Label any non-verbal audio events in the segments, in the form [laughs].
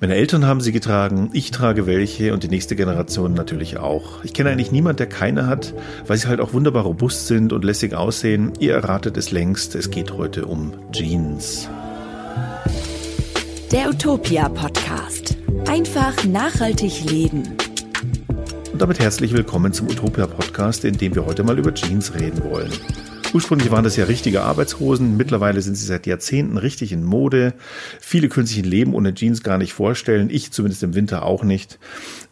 Meine Eltern haben sie getragen, ich trage welche und die nächste Generation natürlich auch. Ich kenne eigentlich niemand, der keine hat, weil sie halt auch wunderbar robust sind und lässig aussehen. Ihr erratet es längst, es geht heute um Jeans. Der Utopia Podcast. Einfach nachhaltig leben. Und damit herzlich willkommen zum Utopia Podcast, in dem wir heute mal über Jeans reden wollen. Ursprünglich waren das ja richtige Arbeitshosen. Mittlerweile sind sie seit Jahrzehnten richtig in Mode. Viele können sich ein Leben ohne Jeans gar nicht vorstellen. Ich zumindest im Winter auch nicht.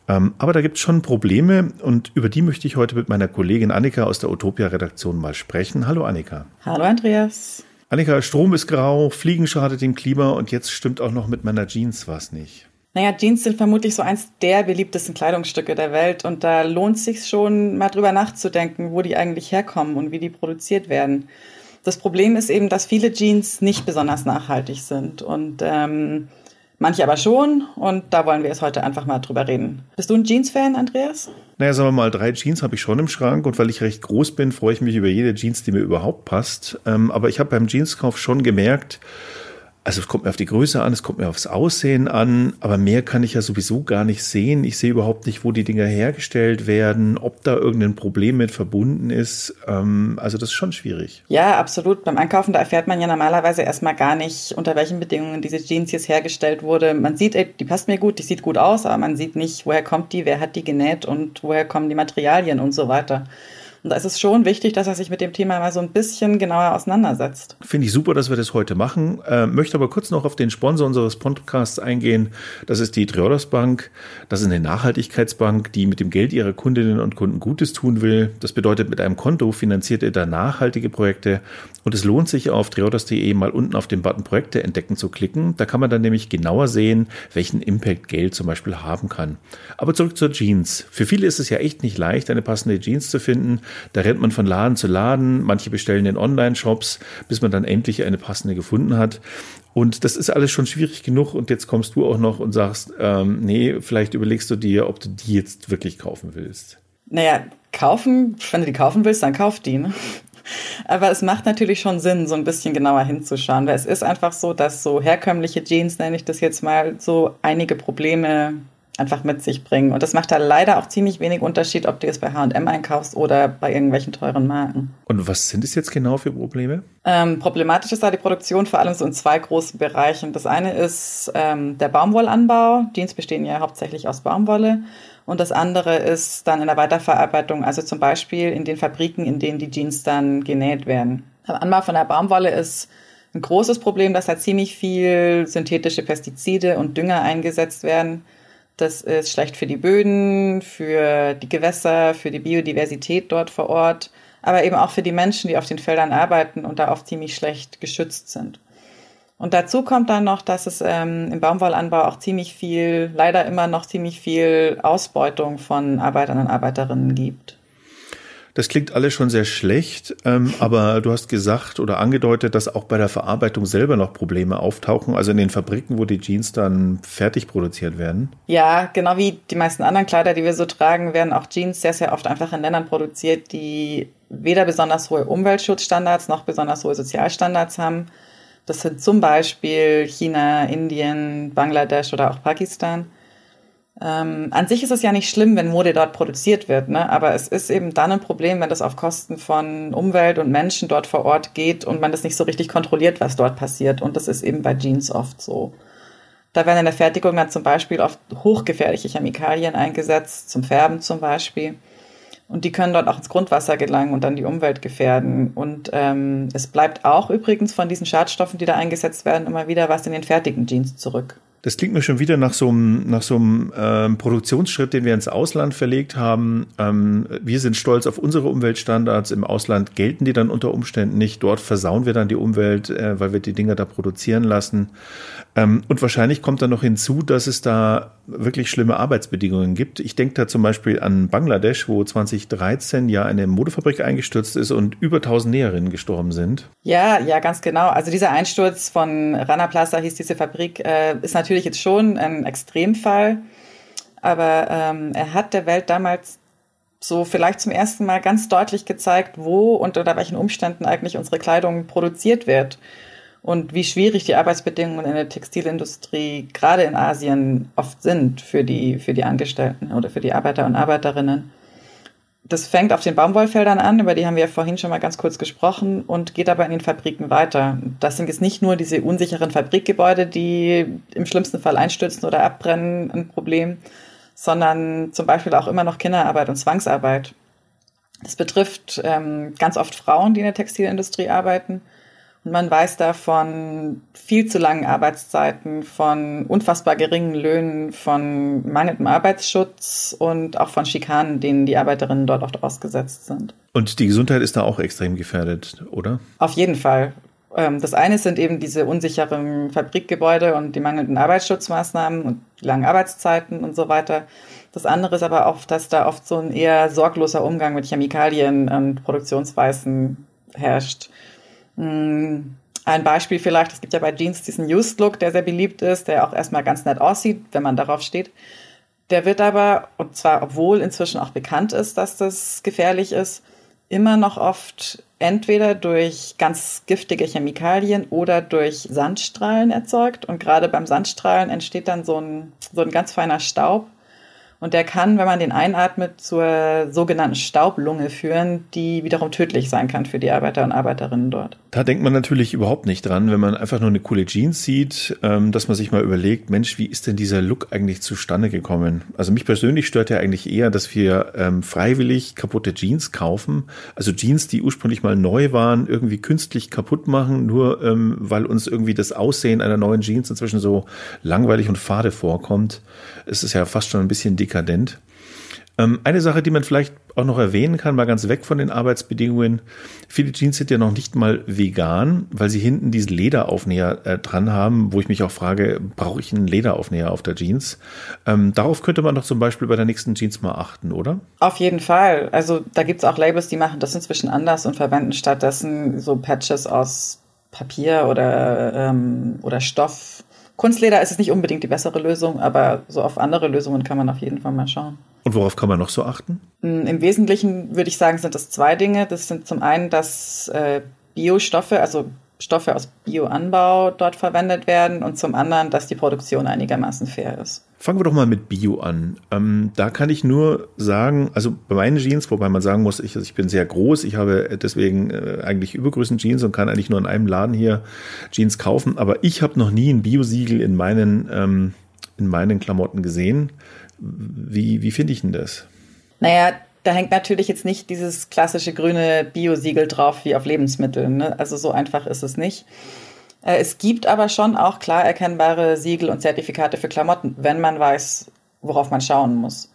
Ähm, aber da gibt es schon Probleme und über die möchte ich heute mit meiner Kollegin Annika aus der Utopia-Redaktion mal sprechen. Hallo Annika. Hallo Andreas. Annika, Strom ist grau, Fliegen schadet dem Klima und jetzt stimmt auch noch mit meiner Jeans was nicht. Naja, Jeans sind vermutlich so eins der beliebtesten Kleidungsstücke der Welt und da lohnt sich schon mal drüber nachzudenken, wo die eigentlich herkommen und wie die produziert werden. Das Problem ist eben, dass viele Jeans nicht besonders nachhaltig sind und ähm, manche aber schon und da wollen wir jetzt heute einfach mal drüber reden. Bist du ein Jeans-Fan, Andreas? Naja, sagen wir mal, drei Jeans habe ich schon im Schrank und weil ich recht groß bin, freue ich mich über jede Jeans, die mir überhaupt passt. Ähm, aber ich habe beim Jeanskauf schon gemerkt, also es kommt mir auf die Größe an, es kommt mir aufs Aussehen an, aber mehr kann ich ja sowieso gar nicht sehen. Ich sehe überhaupt nicht, wo die Dinger hergestellt werden, ob da irgendein Problem mit verbunden ist. Ähm, also das ist schon schwierig. Ja, absolut. Beim Einkaufen, da erfährt man ja normalerweise erstmal gar nicht, unter welchen Bedingungen diese Jeans jetzt hergestellt wurde. Man sieht, ey, die passt mir gut, die sieht gut aus, aber man sieht nicht, woher kommt die, wer hat die genäht und woher kommen die Materialien und so weiter. Und da ist es schon wichtig, dass er sich mit dem Thema mal so ein bisschen genauer auseinandersetzt. Finde ich super, dass wir das heute machen. Äh, möchte aber kurz noch auf den Sponsor unseres Podcasts eingehen. Das ist die Triodos Bank. Das ist eine Nachhaltigkeitsbank, die mit dem Geld ihrer Kundinnen und Kunden Gutes tun will. Das bedeutet, mit einem Konto finanziert ihr da nachhaltige Projekte. Und es lohnt sich auf triodos.de mal unten auf den Button Projekte entdecken zu klicken. Da kann man dann nämlich genauer sehen, welchen Impact Geld zum Beispiel haben kann. Aber zurück zur Jeans. Für viele ist es ja echt nicht leicht, eine passende Jeans zu finden. Da rennt man von Laden zu Laden, manche bestellen in Online-Shops, bis man dann endlich eine passende gefunden hat. Und das ist alles schon schwierig genug. Und jetzt kommst du auch noch und sagst, ähm, nee, vielleicht überlegst du dir, ob du die jetzt wirklich kaufen willst. Naja, kaufen, wenn du die kaufen willst, dann kauf die. Ne? Aber es macht natürlich schon Sinn, so ein bisschen genauer hinzuschauen, weil es ist einfach so, dass so herkömmliche Jeans, nenne ich das jetzt mal, so einige Probleme einfach mit sich bringen. Und das macht da leider auch ziemlich wenig Unterschied, ob du es bei H&M einkaufst oder bei irgendwelchen teuren Marken. Und was sind es jetzt genau für Probleme? Ähm, problematisch ist da die Produktion vor allem so in zwei großen Bereichen. Das eine ist ähm, der Baumwollanbau. Jeans bestehen ja hauptsächlich aus Baumwolle. Und das andere ist dann in der Weiterverarbeitung, also zum Beispiel in den Fabriken, in denen die Jeans dann genäht werden. Der Anbau von der Baumwolle ist ein großes Problem, dass da ziemlich viel synthetische Pestizide und Dünger eingesetzt werden das ist schlecht für die Böden, für die Gewässer, für die Biodiversität dort vor Ort, aber eben auch für die Menschen, die auf den Feldern arbeiten und da oft ziemlich schlecht geschützt sind. Und dazu kommt dann noch, dass es ähm, im Baumwollanbau auch ziemlich viel, leider immer noch ziemlich viel Ausbeutung von Arbeitern und Arbeiterinnen gibt. Das klingt alles schon sehr schlecht, ähm, [laughs] aber du hast gesagt oder angedeutet, dass auch bei der Verarbeitung selber noch Probleme auftauchen, also in den Fabriken, wo die Jeans dann fertig produziert werden. Ja, genau wie die meisten anderen Kleider, die wir so tragen, werden auch Jeans sehr, sehr oft einfach in Ländern produziert, die weder besonders hohe Umweltschutzstandards noch besonders hohe Sozialstandards haben. Das sind zum Beispiel China, Indien, Bangladesch oder auch Pakistan. Ähm, an sich ist es ja nicht schlimm, wenn Mode dort produziert wird, ne? aber es ist eben dann ein Problem, wenn das auf Kosten von Umwelt und Menschen dort vor Ort geht und man das nicht so richtig kontrolliert, was dort passiert. Und das ist eben bei Jeans oft so. Da werden in der Fertigung dann zum Beispiel oft hochgefährliche Chemikalien eingesetzt, zum Färben zum Beispiel. Und die können dort auch ins Grundwasser gelangen und dann die Umwelt gefährden. Und ähm, es bleibt auch übrigens von diesen Schadstoffen, die da eingesetzt werden, immer wieder was in den fertigen Jeans zurück. Das klingt mir schon wieder nach so einem, nach so einem ähm, Produktionsschritt, den wir ins Ausland verlegt haben. Ähm, wir sind stolz auf unsere Umweltstandards. Im Ausland gelten die dann unter Umständen nicht. Dort versauen wir dann die Umwelt, äh, weil wir die Dinger da produzieren lassen. Ähm, und wahrscheinlich kommt dann noch hinzu, dass es da wirklich schlimme Arbeitsbedingungen gibt. Ich denke da zum Beispiel an Bangladesch, wo 2013 ja eine Modefabrik eingestürzt ist und über 1000 Näherinnen gestorben sind. Ja, ja, ganz genau. Also dieser Einsturz von Rana Plaza hieß diese Fabrik, äh, ist natürlich jetzt schon ein Extremfall. Aber ähm, er hat der Welt damals so vielleicht zum ersten Mal ganz deutlich gezeigt, wo und unter welchen Umständen eigentlich unsere Kleidung produziert wird. und wie schwierig die Arbeitsbedingungen in der Textilindustrie gerade in Asien oft sind für die, für die Angestellten oder für die Arbeiter und Arbeiterinnen. Das fängt auf den Baumwollfeldern an, über die haben wir ja vorhin schon mal ganz kurz gesprochen und geht aber in den Fabriken weiter. Das sind jetzt nicht nur diese unsicheren Fabrikgebäude, die im schlimmsten Fall einstürzen oder abbrennen, ein Problem, sondern zum Beispiel auch immer noch Kinderarbeit und Zwangsarbeit. Das betrifft ähm, ganz oft Frauen, die in der Textilindustrie arbeiten man weiß da von viel zu langen Arbeitszeiten, von unfassbar geringen Löhnen, von mangelndem Arbeitsschutz und auch von Schikanen, denen die Arbeiterinnen dort oft ausgesetzt sind. Und die Gesundheit ist da auch extrem gefährdet, oder? Auf jeden Fall. Ähm, das eine sind eben diese unsicheren Fabrikgebäude und die mangelnden Arbeitsschutzmaßnahmen und die langen Arbeitszeiten und so weiter. Das andere ist aber auch, dass da oft so ein eher sorgloser Umgang mit Chemikalien und Produktionsweisen herrscht. Hm, ein Beispiel vielleicht, es gibt ja bei Jeans diesen Used Look, der sehr beliebt ist, der auch erstmal ganz nett aussieht, wenn man darauf steht. Der wird aber, und zwar obwohl inzwischen auch bekannt ist, dass das gefährlich ist, immer noch oft entweder durch ganz giftige Chemikalien oder durch Sandstrahlen erzeugt. Und gerade beim Sandstrahlen entsteht dann so ein, so ein ganz feiner Staub, und der kann, wenn man den einatmet, zur sogenannten Staublunge führen, die wiederum tödlich sein kann für die Arbeiter und Arbeiterinnen dort. Da denkt man natürlich überhaupt nicht dran, wenn man einfach nur eine coole Jeans sieht, ähm, dass man sich mal überlegt, Mensch, wie ist denn dieser Look eigentlich zustande gekommen? Also mich persönlich stört ja eigentlich eher, dass wir ähm, freiwillig kaputte Jeans kaufen. Also Jeans, die ursprünglich mal neu waren, irgendwie künstlich kaputt machen, nur ähm, weil uns irgendwie das Aussehen einer neuen Jeans inzwischen so langweilig und fade vorkommt. Es ist ja fast schon ein bisschen dekadent. Ähm, eine Sache, die man vielleicht auch noch erwähnen kann, mal ganz weg von den Arbeitsbedingungen. Viele Jeans sind ja noch nicht mal vegan, weil sie hinten diesen Lederaufnäher äh, dran haben, wo ich mich auch frage, brauche ich einen Lederaufnäher auf der Jeans? Ähm, darauf könnte man doch zum Beispiel bei der nächsten Jeans mal achten, oder? Auf jeden Fall. Also da gibt es auch Labels, die machen das inzwischen anders und verwenden stattdessen so Patches aus Papier oder, ähm, oder Stoff Kunstleder ist es nicht unbedingt die bessere Lösung, aber so auf andere Lösungen kann man auf jeden Fall mal schauen. Und worauf kann man noch so achten? Mm, Im Wesentlichen würde ich sagen, sind das zwei Dinge. Das sind zum einen, dass äh, Biostoffe, also Stoffe aus Bioanbau dort verwendet werden und zum anderen, dass die Produktion einigermaßen fair ist. Fangen wir doch mal mit Bio an. Ähm, da kann ich nur sagen, also bei meinen Jeans, wobei man sagen muss, ich, also ich bin sehr groß, ich habe deswegen äh, eigentlich übergrößten Jeans und kann eigentlich nur in einem Laden hier Jeans kaufen, aber ich habe noch nie ein Bio-Siegel in meinen, ähm, in meinen Klamotten gesehen. Wie, wie finde ich denn das? Naja, da hängt natürlich jetzt nicht dieses klassische grüne Bio-Siegel drauf wie auf Lebensmitteln. Ne? Also so einfach ist es nicht. Äh, es gibt aber schon auch klar erkennbare Siegel und Zertifikate für Klamotten, wenn man weiß, worauf man schauen muss.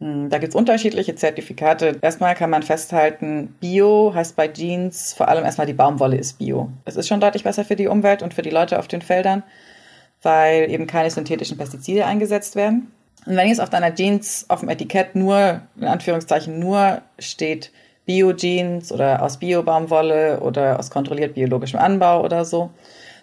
Hm, da gibt es unterschiedliche Zertifikate. Erstmal kann man festhalten, Bio heißt bei Jeans vor allem erstmal die Baumwolle ist Bio. Es ist schon deutlich besser für die Umwelt und für die Leute auf den Feldern, weil eben keine synthetischen Pestizide eingesetzt werden. Und wenn jetzt auf deiner Jeans auf dem Etikett nur, in Anführungszeichen, nur steht Bio-Jeans oder aus Bio-Baumwolle oder aus kontrolliert biologischem Anbau oder so,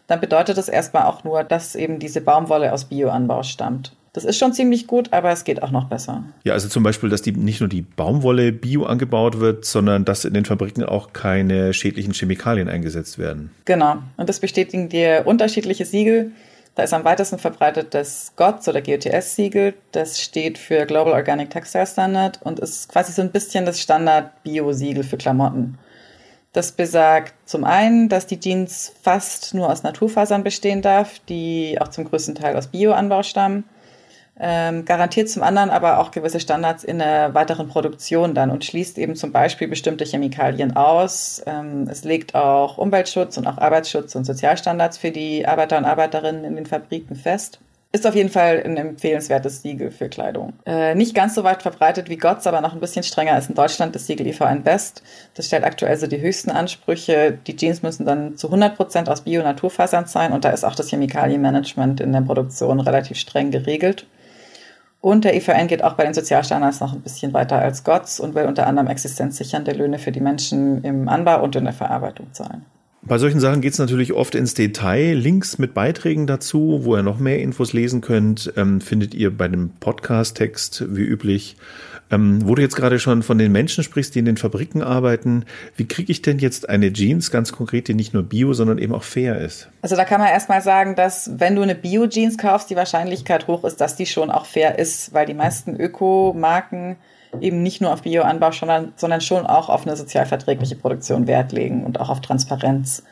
dann bedeutet das erstmal auch nur, dass eben diese Baumwolle aus Bioanbau stammt. Das ist schon ziemlich gut, aber es geht auch noch besser. Ja, also zum Beispiel, dass die nicht nur die Baumwolle bio angebaut wird, sondern dass in den Fabriken auch keine schädlichen Chemikalien eingesetzt werden. Genau. Und das bestätigen dir unterschiedliche Siegel. Da ist am weitesten verbreitet das GOTS oder GOTS-Siegel. Das steht für Global Organic Textile Standard und ist quasi so ein bisschen das Standard-Bio-Siegel für Klamotten. Das besagt zum einen, dass die Jeans fast nur aus Naturfasern bestehen darf, die auch zum größten Teil aus Bioanbau stammen ähm, garantiert zum anderen aber auch gewisse Standards in der weiteren Produktion dann und schließt eben zum Beispiel bestimmte Chemikalien aus. Ähm, es legt auch Umweltschutz und auch Arbeitsschutz und Sozialstandards für die Arbeiter und Arbeiterinnen in den Fabriken fest. Ist auf jeden Fall ein empfehlenswertes Siegel für Kleidung. Äh, nicht ganz so weit verbreitet wie GOTS, aber noch ein bisschen strenger ist in Deutschland das Siegel IVN Best. Das stellt aktuell so die höchsten Ansprüche. Die Jeans müssen dann zu 100 Prozent aus Bio-Naturfasern sein und da ist auch das Chemikalienmanagement in der Produktion relativ streng geregelt. Und der EVN geht auch bei den Sozialstandards noch ein bisschen weiter als GOTS und will unter anderem existenzsichernde Löhne für die Menschen im Anbau und in der Verarbeitung zahlen. Bei solchen Sachen geht es natürlich oft ins Detail. Links mit Beiträgen dazu, wo ihr noch mehr Infos lesen könnt, ähm, findet ihr bei dem Podcast-Text wie üblich. Ähm, wo du jetzt gerade schon von den Menschen sprichst, die in den Fabriken arbeiten, wie kriege ich denn jetzt eine Jeans ganz konkret, die nicht nur bio, sondern eben auch fair ist? Also da kann man erstmal sagen, dass wenn du eine Bio-Jeans kaufst, die Wahrscheinlichkeit hoch ist, dass die schon auch fair ist, weil die meisten Ökomarken eben nicht nur auf Bioanbau, sondern, sondern schon auch auf eine sozialverträgliche Produktion Wert legen und auch auf Transparenz.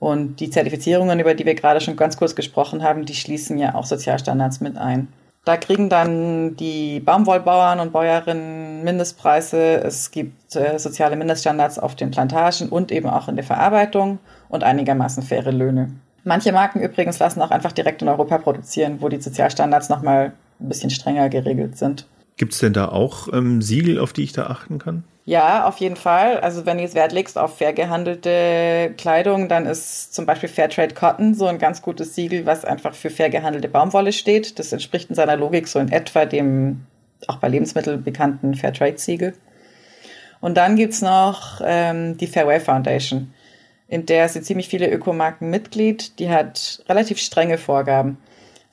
Und die Zertifizierungen, über die wir gerade schon ganz kurz gesprochen haben, die schließen ja auch Sozialstandards mit ein. Da kriegen dann die Baumwollbauern und Bäuerinnen Mindestpreise. Es gibt äh, soziale Mindeststandards auf den Plantagen und eben auch in der Verarbeitung und einigermaßen faire Löhne. Manche Marken übrigens lassen auch einfach direkt in Europa produzieren, wo die Sozialstandards nochmal ein bisschen strenger geregelt sind. Gibt es denn da auch ähm, Siegel, auf die ich da achten kann? Ja, auf jeden Fall. Also wenn du jetzt Wert legst auf fair gehandelte Kleidung, dann ist zum Beispiel Fairtrade Cotton so ein ganz gutes Siegel, was einfach für fair gehandelte Baumwolle steht. Das entspricht in seiner Logik so in etwa dem auch bei Lebensmitteln bekannten Fairtrade-Siegel. Und dann gibt's noch ähm, die Fairway Foundation, in der sind ziemlich viele Ökomarken Mitglied. Die hat relativ strenge Vorgaben.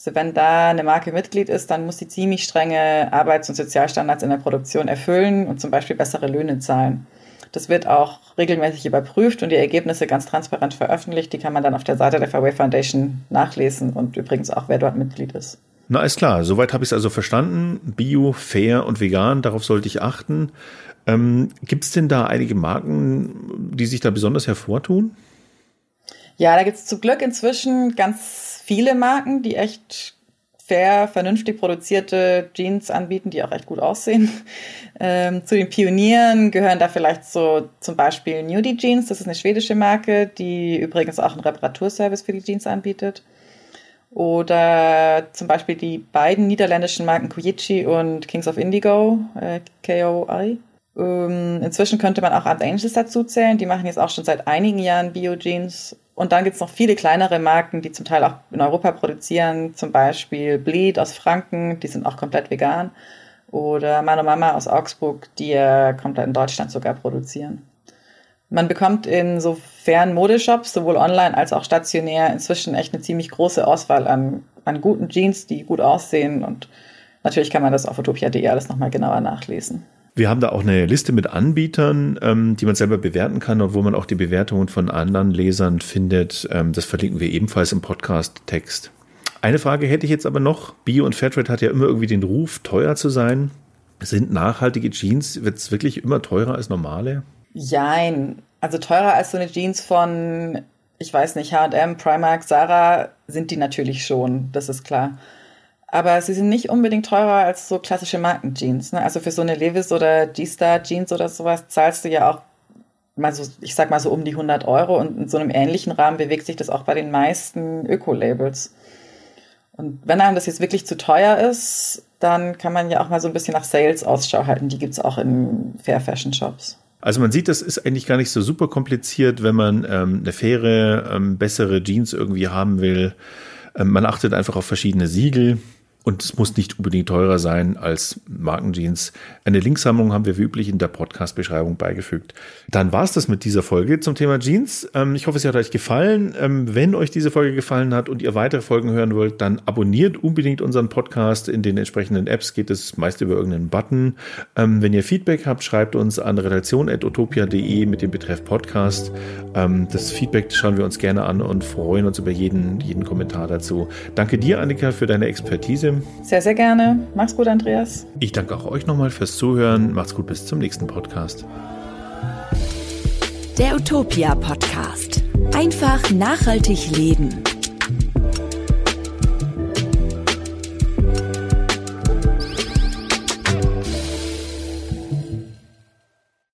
Also wenn da eine Marke Mitglied ist, dann muss sie ziemlich strenge Arbeits- und Sozialstandards in der Produktion erfüllen und zum Beispiel bessere Löhne zahlen. Das wird auch regelmäßig überprüft und die Ergebnisse ganz transparent veröffentlicht. Die kann man dann auf der Seite der Fairway Foundation nachlesen und übrigens auch, wer dort Mitglied ist. Na, ist klar. Soweit habe ich es also verstanden. Bio, fair und vegan, darauf sollte ich achten. Ähm, Gibt es denn da einige Marken, die sich da besonders hervortun? Ja, da gibt es zum Glück inzwischen ganz viele Marken, die echt fair, vernünftig produzierte Jeans anbieten, die auch echt gut aussehen. [laughs] Ähm, zu den Pionieren gehören da vielleicht so zum Beispiel Nudie Jeans, das ist eine schwedische Marke, die übrigens auch einen Reparaturservice für die Jeans anbietet. Oder zum Beispiel die beiden niederländischen Marken Koyichi und Kings of Indigo, äh, KOI. Ähm, inzwischen könnte man auch Art Angels dazu zählen. Die machen jetzt auch schon seit einigen Jahren Bio-Jeans und dann gibt's noch viele kleinere Marken, die zum Teil auch in Europa produzieren, zum Beispiel Bleed aus Franken, die sind auch komplett vegan. Oder Mano Mama aus Augsburg, die ja komplett in Deutschland sogar produzieren. Man bekommt in so fairen Modeshops, sowohl online als auch stationär, inzwischen echt eine ziemlich große Auswahl an, an guten Jeans, die gut aussehen. Und natürlich kann man das auf utopia.de alles nochmal genauer nachlesen. Wir haben da auch eine Liste mit Anbietern, ähm, die man selber bewerten kann und wo man auch die Bewertungen von anderen Lesern findet. Ähm, das verlinken wir ebenfalls im Podcast-Text. Eine Frage hätte ich jetzt aber noch. Bio und Fairtrade hat ja immer irgendwie den Ruf, teuer zu sein. Sind nachhaltige Jeans, wird es wirklich immer teurer als normale? Jein. Also teurer als so eine Jeans von, ich weiß nicht, H&M, Primark, Sarah sind die natürlich schon, das ist klar. Aber sie sind nicht unbedingt teurer als so klassische Markenjeans. Ne? Also für so eine Levis oder G-Star Jeans oder sowas zahlst du ja auch mal so, ich sag mal so um die 100 Euro und in so einem ähnlichen Rahmen bewegt sich das auch bei den meisten Öko-Labels. Und wenn einem das jetzt wirklich zu teuer ist, dann kann man ja auch mal so ein bisschen nach Sales Ausschau halten. Die gibt's auch in Fair Fashion Shops. Also man sieht, das ist eigentlich gar nicht so super kompliziert, wenn man ähm, eine faire, ähm, bessere Jeans irgendwie haben will. Ähm, man achtet einfach auf verschiedene Siegel. Und es muss nicht unbedingt teurer sein als Markenjeans. Eine Linksammlung haben wir wie üblich in der Podcast-Beschreibung beigefügt. Dann war es das mit dieser Folge zum Thema Jeans. Ähm, ich hoffe, es hat euch gefallen. Ähm, wenn euch diese Folge gefallen hat und ihr weitere Folgen hören wollt, dann abonniert unbedingt unseren Podcast. In den entsprechenden Apps geht es meist über irgendeinen Button. Ähm, wenn ihr Feedback habt, schreibt uns an redaktion.utopia.de mit dem Betreff Podcast. Das Feedback schauen wir uns gerne an und freuen uns über jeden, jeden Kommentar dazu. Danke dir, Annika, für deine Expertise. Sehr, sehr gerne. Mach's gut, Andreas. Ich danke auch euch nochmal fürs Zuhören. Macht's gut, bis zum nächsten Podcast. Der Utopia Podcast. Einfach nachhaltig leben.